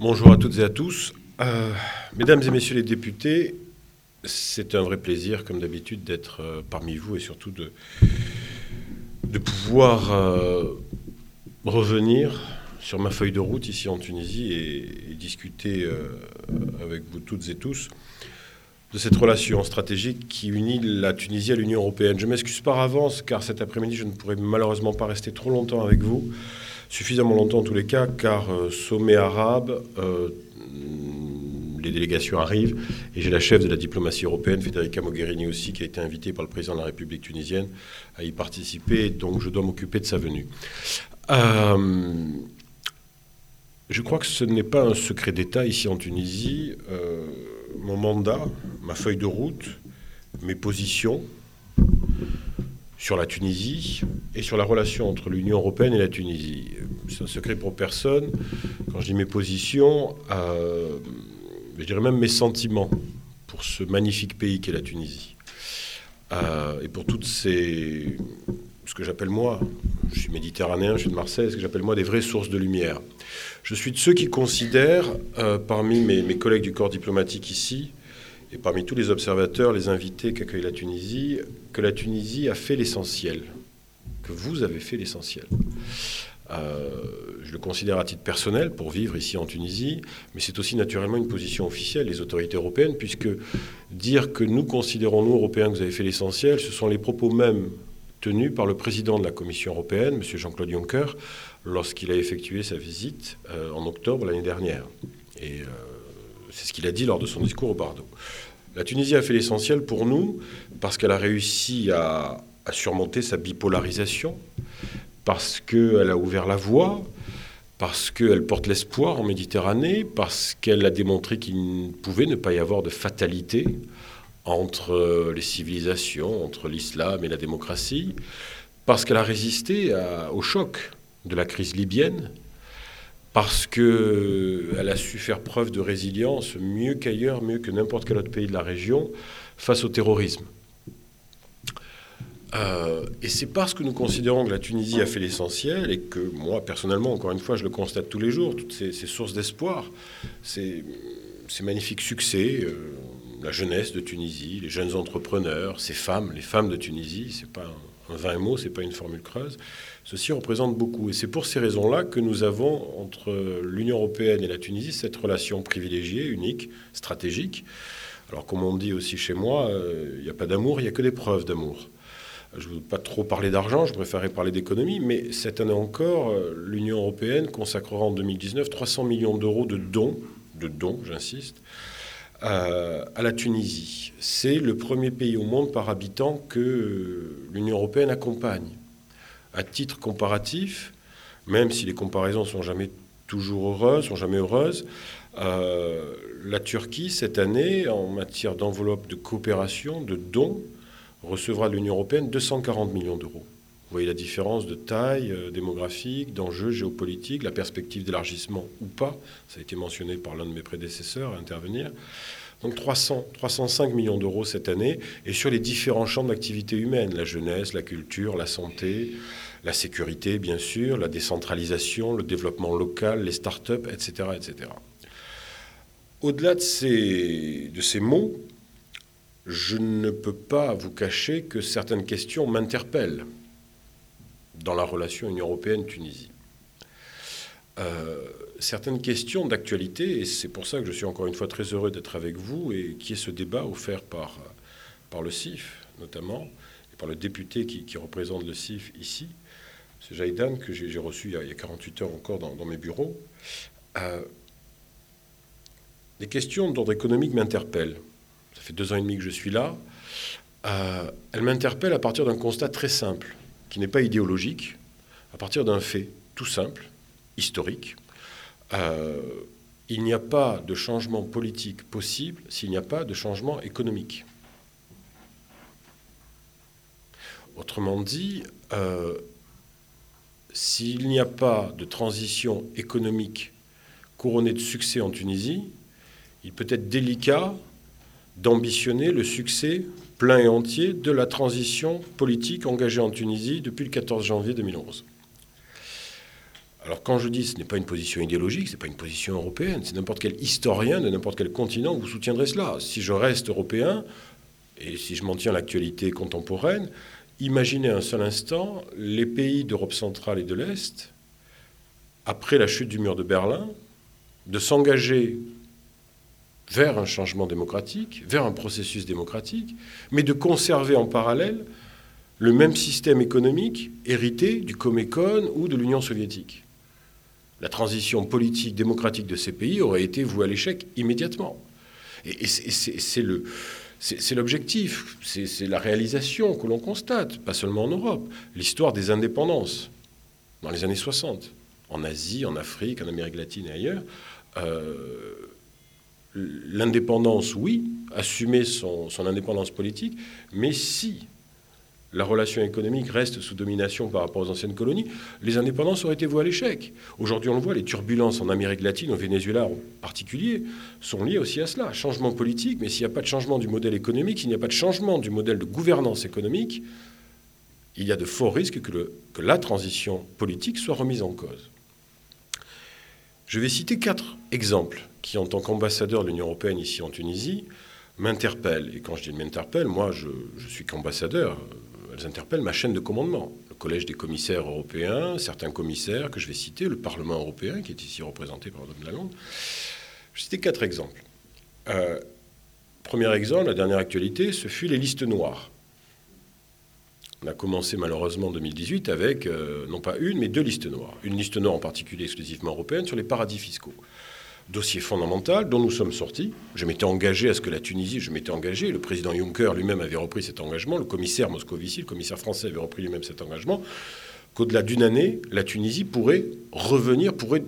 Bonjour à toutes et à tous. Euh, mesdames et messieurs les députés, c'est un vrai plaisir, comme d'habitude, d'être euh, parmi vous et surtout de, pouvoir euh, revenir sur ma feuille de route ici en Tunisie et, discuter avec vous toutes et tous de cette relation stratégique qui unit la Tunisie à l'Union européenne. Je m'excuse par avance car cet après-midi je ne pourrai malheureusement pas rester trop longtemps avec vous, suffisamment longtemps en tous les cas, car sommet arabe, les délégations arrivent. Et j'ai la chef de la diplomatie européenne, Federica Mogherini aussi, qui a été invitée par le président de la République tunisienne à y participer. Donc je dois m'occuper de sa venue. Euh, je crois que ce n'est pas un secret d'État ici en Tunisie. Euh, mon mandat, ma feuille de route, mes positions sur la Tunisie et sur la relation entre l'Union européenne et la Tunisie. C'est un secret pour personne. Quand je dis mes positions, euh, je dirais même mes sentiments pour ce magnifique pays qu'est la Tunisie. Euh, et pour toutes ces, ce que j'appelle moi, je suis méditerranéen, je suis de Marseille, ce que j'appelle moi des vraies sources de lumière. Je suis de ceux qui considèrent, euh, parmi mes, mes, collègues du corps diplomatique ici, et parmi tous les observateurs, les invités qu'accueille la Tunisie, que la Tunisie a fait l'essentiel, que vous avez fait l'essentiel. Euh, je le considère à titre personnel pour vivre ici en Tunisie, mais c'est aussi naturellement une position officielle des autorités européennes, puisque dire que nous considérons, nous, Européens, que vous avez fait l'essentiel, ce sont les propos mêmes tenus par le président de la Commission européenne, M. Jean-Claude Juncker, lorsqu'il a effectué sa visite euh, en octobre l'année dernière. Et euh, c'est ce qu'il a dit lors de son discours au Bardo. La Tunisie a fait l'essentiel pour nous parce qu'elle a réussi à, surmonter sa bipolarisation, parce qu'elle a ouvert la voie, parce qu'elle porte l'espoir en Méditerranée, parce qu'elle a démontré qu'il ne pouvait ne pas y avoir de fatalité entre les civilisations, entre l'islam et la démocratie, parce qu'elle a résisté au choc de la crise libyenne, parce qu'elle a su faire preuve de résilience mieux qu'ailleurs, mieux que n'importe quel autre pays de la région, face au terrorisme. Euh, et c'est parce que nous considérons que la Tunisie a fait l'essentiel et que moi, personnellement, encore une fois, je le constate tous les jours, toutes ces, sources d'espoir, ces, magnifiques succès, euh, la jeunesse de Tunisie, les jeunes entrepreneurs, ces femmes, les femmes de Tunisie, c'est pas un vain mot, c'est pas une formule creuse, ceci représente beaucoup. Et c'est pour ces raisons-là que nous avons entre l'Union européenne et la Tunisie cette relation privilégiée, unique, stratégique. Alors, comme on dit aussi chez moi, euh, il n'y a pas d'amour, il n'y a que des preuves d'amour. Je ne veux pas trop parler d'argent, je préférerais parler d'économie, mais cette année encore, euh, l'Union européenne consacrera en 2019 300 millions d'euros de dons, de dons, j'insiste, euh, à la Tunisie. C'est le premier pays au monde par habitant que euh, l'Union européenne accompagne. À titre comparatif, même si les comparaisons sont jamais toujours heureuses, sont jamais heureuses, la Turquie, cette année, en matière d'enveloppe de coopération, de dons, recevra de l'Union européenne 240 millions d'euros. Vous voyez la différence de taille euh, démographique, d'enjeux géopolitiques, la perspective d'élargissement ou pas. Ça a été mentionné par l'un de mes prédécesseurs à intervenir. Donc 300, 305 millions d'euros cette année, et sur les différents champs d'activité humaine, la jeunesse, la culture, la santé, la sécurité, bien sûr, la décentralisation, le développement local, les start-up, etc. etc. Au-delà de ces, de ces mots, je ne peux pas vous cacher que certaines questions m'interpellent dans la relation Union européenne-Tunisie. Euh, certaines questions d'actualité, et c'est pour ça que je suis encore une fois très heureux d'être avec vous, et qui est ce débat offert par, par le CIF notamment, et par le député qui, représente le CIF ici, c'est Jaïdan, que j'ai reçu il y, a, 48 heures encore dans, mes bureaux. Euh, les questions d'ordre économique m'interpellent ça fait deux ans et demi que je suis là, euh, elle m'interpelle à partir d'un constat très simple, qui n'est pas idéologique, à partir d'un fait tout simple, historique. Euh, il n'y a pas de changement politique possible s'il n'y a pas de changement économique. Autrement dit, euh, s'il n'y a pas de transition économique couronnée de succès en Tunisie, il peut être délicat d'ambitionner le succès plein et entier de la transition politique engagée en Tunisie depuis le 14 janvier 2011. Alors quand je dis ce n'est pas une position idéologique, ce n'est pas une position européenne, c'est n'importe quel historien de n'importe quel continent vous soutiendrez cela. Si je reste européen, et si je m'en tiens à l'actualité contemporaine, imaginez un seul instant les pays d'Europe centrale et de l'Est, après la chute du mur de Berlin, de s'engager vers un changement démocratique, vers un processus démocratique, mais de conserver en parallèle le même système économique hérité du Comecon ou de l'Union soviétique. La transition politique démocratique de ces pays aurait été vouée à l'échec immédiatement. Et, c'est l'objectif, c'est la réalisation que l'on constate, pas seulement en Europe. L'histoire des indépendances dans les années 60, en Asie, en Afrique, en Amérique latine et ailleurs. Euh, l'indépendance, oui, assumer son, indépendance politique, mais si la relation économique reste sous domination par rapport aux anciennes colonies, les indépendances auraient été vouées à l'échec. Aujourd'hui, on le voit, les turbulences en Amérique latine, au Venezuela en particulier, sont liées aussi à cela. Changement politique, mais s'il n'y a pas de changement du modèle économique, s'il n'y a pas de changement du modèle de gouvernance économique, il y a de forts risques que, que la transition politique soit remise en cause. Je vais citer quatre exemples qui, en tant qu'ambassadeur de l'Union européenne ici en Tunisie, m'interpellent. Et quand je dis m'interpellent, moi, je, je suis qu'ambassadeur. Elles interpellent ma chaîne de commandement. Le Collège des commissaires européens, certains commissaires que je vais citer, le Parlement européen, qui est ici représenté par Mme Lalonde. Je vais citer quatre exemples. Euh, premier exemple, la dernière actualité, ce fut les listes noires. On a commencé malheureusement en 2018 avec, euh, non pas une, mais deux listes noires. Une liste noire en particulier exclusivement européenne sur les paradis fiscaux. Dossier fondamental dont nous sommes sortis. Je m'étais engagé à ce que la Tunisie, je m'étais engagé, le président Juncker lui-même avait repris cet engagement, le commissaire Moscovici, le commissaire français avait repris lui-même cet engagement, qu'au-delà d'une année, la Tunisie pourrait revenir, pourrait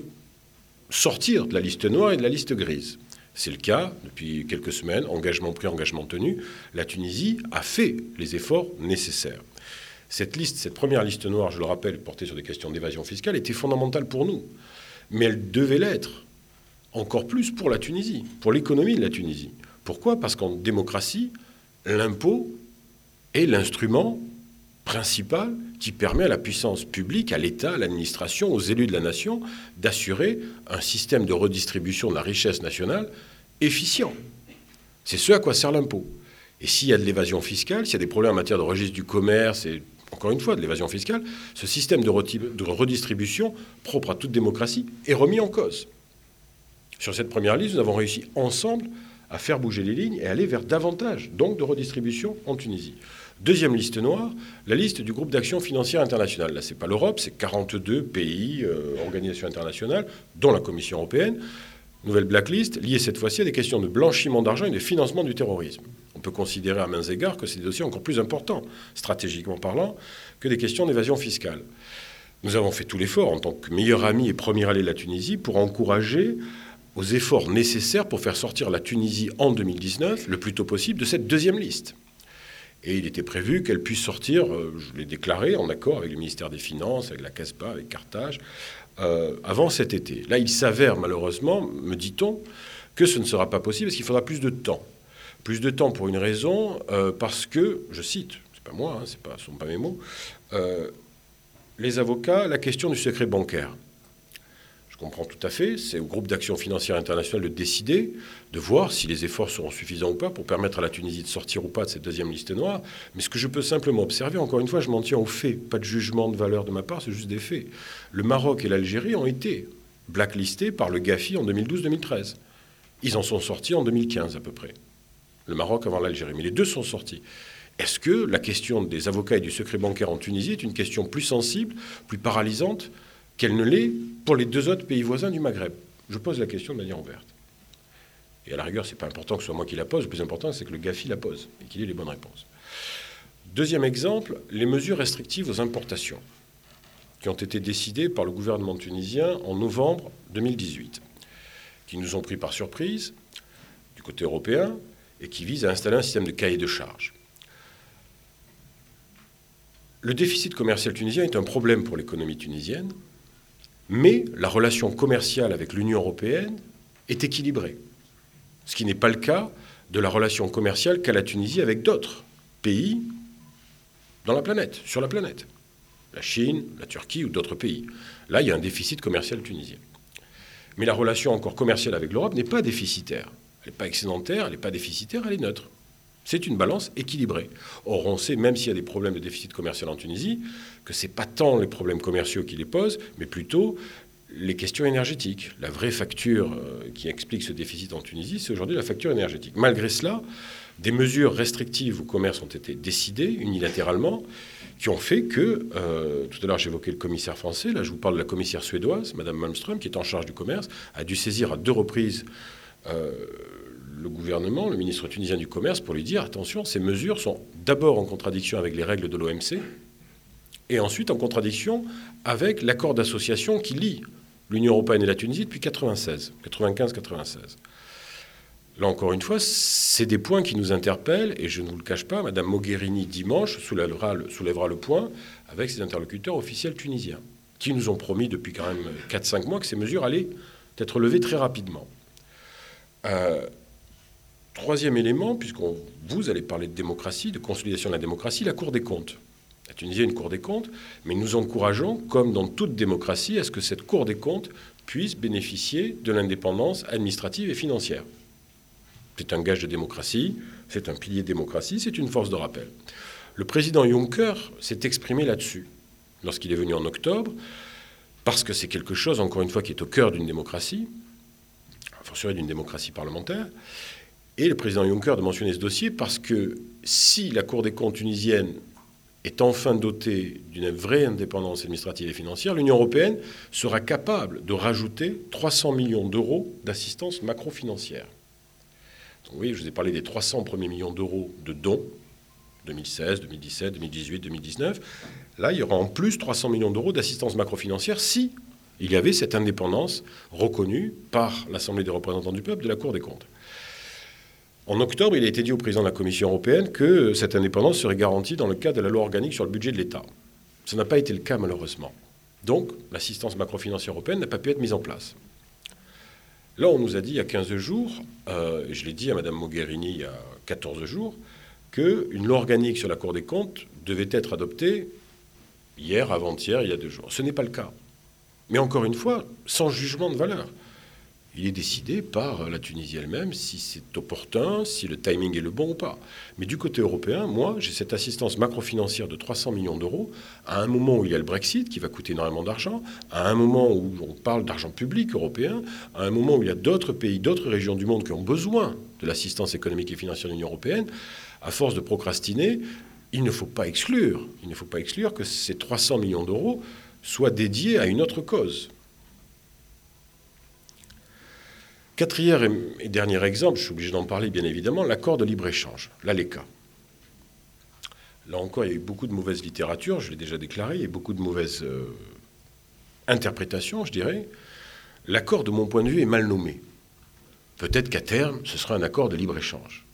sortir de la liste noire et de la liste grise. C'est le cas depuis quelques semaines, engagement pris, engagement tenu. La Tunisie a fait les efforts nécessaires. Cette liste, cette première liste noire, je le rappelle, portée sur des questions d'évasion fiscale, était fondamentale pour nous. Mais elle devait l'être encore plus pour la Tunisie, pour l'économie de la Tunisie. Pourquoi? Parce qu'en démocratie, l'impôt est l'instrument principal qui permet à la puissance publique, à l'État, à l'administration, aux élus de la nation d'assurer un système de redistribution de la richesse nationale efficient. C'est ce à quoi sert l'impôt. Et s'il y a de l'évasion fiscale, s'il y a des problèmes en matière de registre du commerce et encore une fois, de l'évasion fiscale, ce système de redistribution propre à toute démocratie est remis en cause. Sur cette première liste, nous avons réussi ensemble à faire bouger les lignes et aller vers davantage de redistribution en Tunisie. Deuxième liste noire, la liste du groupe d'action financière internationale. Là, ce n'est pas l'Europe, c'est 42 pays, euh, organisations internationales, dont la Commission européenne. Nouvelle blacklist liée cette fois-ci à des questions de blanchiment d'argent et de financement du terrorisme on peut considérer à mains égards que c'est des dossiers encore plus importants, stratégiquement parlant, que des questions d'évasion fiscale. Nous avons fait tout l'effort en tant que meilleur ami et premier allié de la Tunisie pour encourager aux efforts nécessaires pour faire sortir la Tunisie en 2019 le plus tôt possible de cette deuxième liste. Et il était prévu qu'elle puisse sortir, euh, je l'ai déclaré, en accord avec le ministère des Finances, avec la CASPA, avec Carthage, euh, avant cet été. Là, il s'avère malheureusement, me dit-on, que ce ne sera pas possible parce qu'il faudra plus de temps. Plus de temps pour une raison, euh, parce que, je cite, c'est pas moi, hein, ce ne sont pas mes mots, les avocats, la question du secret bancaire. Comprends tout à fait, c'est au groupe d'action financière internationale de décider, de voir si les efforts seront suffisants ou pas pour permettre à la Tunisie de sortir ou pas de cette deuxième liste noire. Mais ce que je peux simplement observer, encore une fois, je m'en tiens aux faits, pas de jugement de valeur de ma part, c'est juste des faits. Le Maroc et l'Algérie ont été blacklistés par le GAFI en 2012-2013. Ils en sont sortis en 2015 à peu près le Maroc avant l'Algérie. Mais les deux sont sortis. Est-ce que la question des avocats et du secret bancaire en Tunisie est une question plus sensible, plus paralysante qu'elle ne l'est pour les deux autres pays voisins du Maghreb Je pose la question de manière ouverte. Et à la rigueur, ce n'est pas important que ce soit moi qui la pose. Le plus important, c'est que le GAFI la pose et qu'il ait les bonnes réponses. Deuxième exemple, les mesures restrictives aux importations qui ont été décidées par le gouvernement tunisien en novembre 2018, qui nous ont pris par surprise du côté européen, et qui vise à installer un système de cahier de charges. Le déficit commercial tunisien est un problème pour l'économie tunisienne, mais la relation commerciale avec l'Union européenne est équilibrée, ce qui n'est pas le cas de la relation commerciale qu'a la Tunisie avec d'autres pays dans la planète, sur la planète. la Chine, la Turquie ou d'autres pays. Là, il y a un déficit commercial tunisien. Mais la relation encore commerciale avec l'Europe n'est pas déficitaire. Elle n'est pas excédentaire, elle n'est pas déficitaire, elle est neutre. C'est une balance équilibrée. Or, on sait, même s'il y a des problèmes de déficit commercial en Tunisie, que ce n'est pas tant les problèmes commerciaux qui les posent, mais plutôt les questions énergétiques. La vraie facture euh, qui explique ce déficit en Tunisie, c'est aujourd'hui la facture énergétique. Malgré cela, des mesures restrictives au commerce ont été décidées unilatéralement, qui ont fait que, euh, tout à l'heure j'évoquais le commissaire français, là je vous parle de la commissaire suédoise, Madame Malmström, qui est en charge du commerce, a dû saisir à deux reprises euh, le gouvernement, le ministre tunisien du commerce, pour lui dire attention, ces mesures sont d'abord en contradiction avec les règles de l'OMC, et ensuite en contradiction avec l'accord d'association qui lie l'Union européenne et la Tunisie depuis 96, 95-96. Là encore une fois, c'est des points qui nous interpellent et je ne vous le cache pas, Madame Mogherini dimanche soulèvera le, soulèvera le point avec ses interlocuteurs officiels tunisiens qui nous ont promis depuis quand même 4-5 mois que ces mesures allaient être levées très rapidement. Euh, troisième élément, puisque vous allez parler de démocratie, de consolidation de la démocratie, la Cour des comptes. La Tunisie a une Cour des comptes, mais nous encourageons, comme dans toute démocratie, à ce que cette Cour des comptes puisse bénéficier de l'indépendance administrative et financière. C'est un gage de démocratie, c'est un pilier de démocratie, c'est une force de rappel. Le président Juncker s'est exprimé là-dessus lorsqu'il est venu en octobre, parce que c'est quelque chose, encore une fois, qui est au cœur d'une démocratie, fortiori d'une démocratie parlementaire. Et le président Juncker de mentionner ce dossier parce que si la Cour des comptes tunisienne est enfin dotée d'une vraie indépendance administrative et financière, l'Union européenne sera capable de rajouter 300 millions d'euros d'assistance macro-financière. Oui, je vous ai parlé des 300 premiers millions d'euros de dons, 2016, 2017, 2018, 2019. Là, il y aura en plus 300 millions d'euros d'assistance macro-financière si il y avait cette indépendance reconnue par l'Assemblée des représentants du peuple de la Cour des comptes. En octobre, il a été dit au président de la Commission européenne que cette indépendance serait garantie dans le cadre de la loi organique sur le budget de l'État. Ce n'a pas été le cas malheureusement. Donc, l'assistance macro-financière européenne n'a pas pu être mise en place. Là, on nous a dit il y a 15 jours, euh, et je l'ai dit à Mme Mogherini il y a 14 jours, qu'une loi organique sur la Cour des comptes devait être adoptée hier, avant-hier, il y a deux jours. Ce n'est pas le cas. Mais encore une fois, sans jugement de valeur il est décidé par la Tunisie elle-même si c'est opportun, si le timing est le bon ou pas. Mais du côté européen, moi, j'ai cette assistance macro-financière de 300 millions d'euros à un moment où il y a le Brexit qui va coûter énormément d'argent, à un moment où on parle d'argent public européen, à un moment où il y a d'autres pays, d'autres régions du monde qui ont besoin de l'assistance économique et financière de l'Union européenne. À force de procrastiner, il ne faut pas exclure, il ne faut pas exclure que ces 300 millions d'euros soient dédiés à une autre cause. Quatrième et dernier exemple, je suis obligé d'en parler bien évidemment, l'accord de libre-échange, l'ALECA. Là encore, il y a eu beaucoup de mauvaise littérature, je l'ai déjà déclaré, a beaucoup de mauvaises euh, interprétations, je dirais. L'accord, de mon point de vue, est mal nommé. Peut-être qu'à terme, ce sera un accord de libre-échange.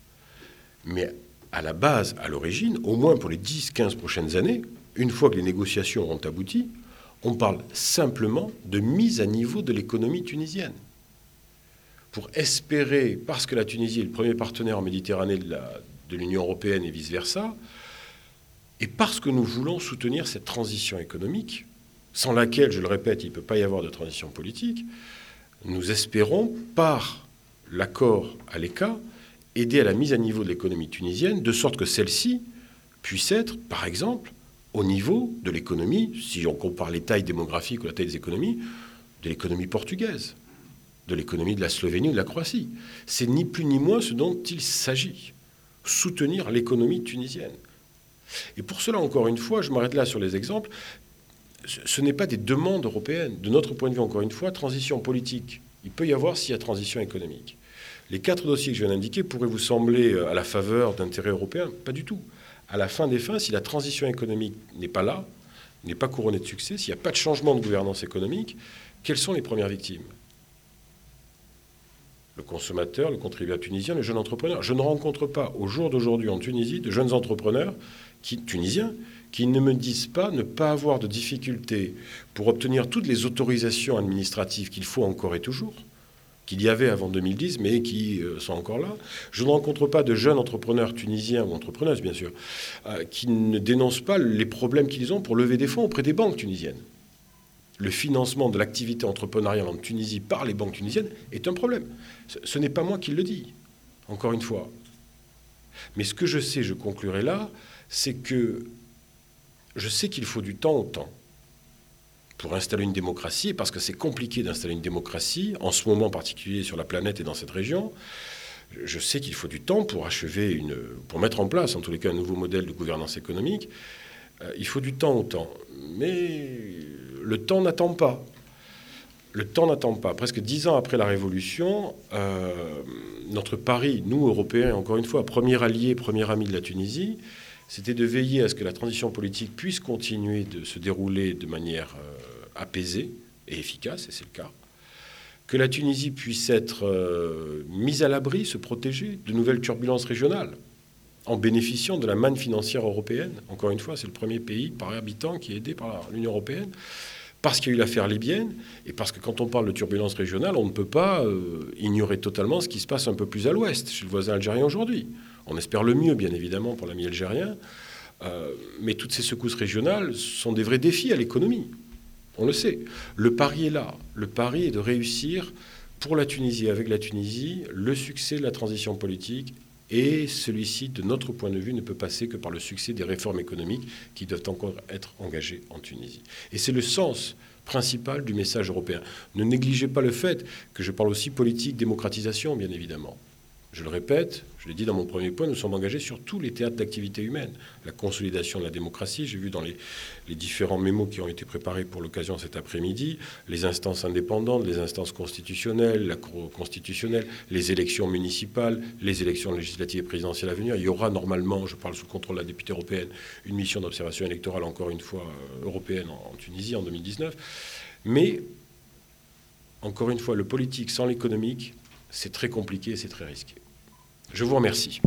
Mais à la base, à l'origine, au moins pour les 10-15 prochaines années, une fois que les négociations ont abouti, on parle simplement de mise à niveau de l'économie tunisienne pour espérer, parce que la Tunisie est le premier partenaire en Méditerranée de l'Union européenne et vice-versa, et parce que nous voulons soutenir cette transition économique, sans laquelle, je le répète, il ne peut pas y avoir de transition politique, nous espérons, par l'accord à l'ECA, aider à la mise à niveau de l'économie tunisienne, de sorte que celle-ci puisse être, par exemple, au niveau de l'économie, si on compare les tailles démographiques ou la taille des économies, de l'économie portugaise de l'économie de la Slovénie ou de la Croatie. C'est ni plus ni moins ce dont il s'agit, soutenir l'économie tunisienne. Et pour cela, encore une fois, je m'arrête là sur les exemples, ce n'est pas des demandes européennes. De notre point de vue, encore une fois, transition politique, il peut y avoir s'il y a transition économique. Les quatre dossiers que je viens d'indiquer pourraient vous sembler euh, à la faveur d'intérêts européens Pas du tout. À la fin des fins, si la transition économique n'est pas là, n'est pas couronnée de succès, s'il n'y a pas de changement de gouvernance économique, quelles sont les premières victimes? Le consommateur, le contribuable tunisien, le jeune entrepreneur. Je ne rencontre pas au jour d'aujourd'hui en Tunisie de jeunes entrepreneurs tunisiens qui ne me disent pas ne pas avoir de difficultés pour obtenir toutes les autorisations administratives qu'il faut encore et toujours qu'il y avait avant 2010, mais qui euh, sont encore là. Je ne rencontre pas de jeunes entrepreneurs tunisiens, ou entrepreneuses bien sûr, euh, qui ne dénoncent pas les problèmes qu'ils ont pour lever des fonds auprès des banques tunisiennes. Le financement de l'activité entrepreneuriale en Tunisie par les banques tunisiennes est un problème. Ce, n'est pas moi qui le dis, encore une fois. Mais ce que je sais, je conclurai là, c'est que je sais qu'il faut du temps au temps pour installer une démocratie, parce que c'est compliqué d'installer une démocratie, en ce moment particulier sur la planète et dans cette région. Je sais qu'il faut du temps pour pour mettre en place, en tous les cas, un nouveau modèle de gouvernance économique. Euh, il faut du temps au temps, mais le temps n'attend pas. Le temps n'attend pas. Presque dix ans après la Révolution, euh, notre pari, nous Européens, encore une fois, premier allié, premier ami de la Tunisie, c'était de veiller à ce que la transition politique puisse continuer de se dérouler de manière euh, apaisée et efficace, et c'est le cas. Que la Tunisie puisse être mise à l'abri, se protéger de nouvelles turbulences régionales, en bénéficiant de la manne financière européenne. Encore une fois, c'est le premier pays par habitant qui est aidé par l'Union européenne, parce qu'il y a eu l'affaire libyenne, et parce que quand on parle de turbulences régionales, on ne peut pas euh, ignorer totalement ce qui se passe un peu plus à l'ouest, chez le voisin algérien aujourd'hui. On espère le mieux, bien évidemment, pour l'ami algérien, euh, mais toutes ces secousses régionales sont des vrais défis à l'économie. On le sait. Le pari est là. Le pari est de réussir pour la Tunisie, avec la Tunisie, le succès de la transition politique. Et celui-ci, de notre point de vue, ne peut passer que par le succès des réformes économiques qui doivent encore être engagées en Tunisie. Et c'est le sens principal du message européen. Ne négligez pas le fait que je parle aussi politique, démocratisation, bien évidemment. Je le répète, je l'ai dit dans mon premier point, nous sommes engagés sur tous les théâtres d'activité humaine. La consolidation de la démocratie, j'ai vu dans les, différents mémos qui ont été préparés pour l'occasion cet après-midi, les instances indépendantes, les instances constitutionnelles, la Cour constitutionnelle, les élections municipales, les élections législatives et présidentielles à venir. Il y aura normalement, je parle sous le contrôle de la députée européenne, une mission d'observation électorale, encore une fois, euh, européenne en Tunisie en 2019. Mais, encore une fois, le politique sans l'économique, c'est très compliqué et c'est très risqué. Je vous remercie.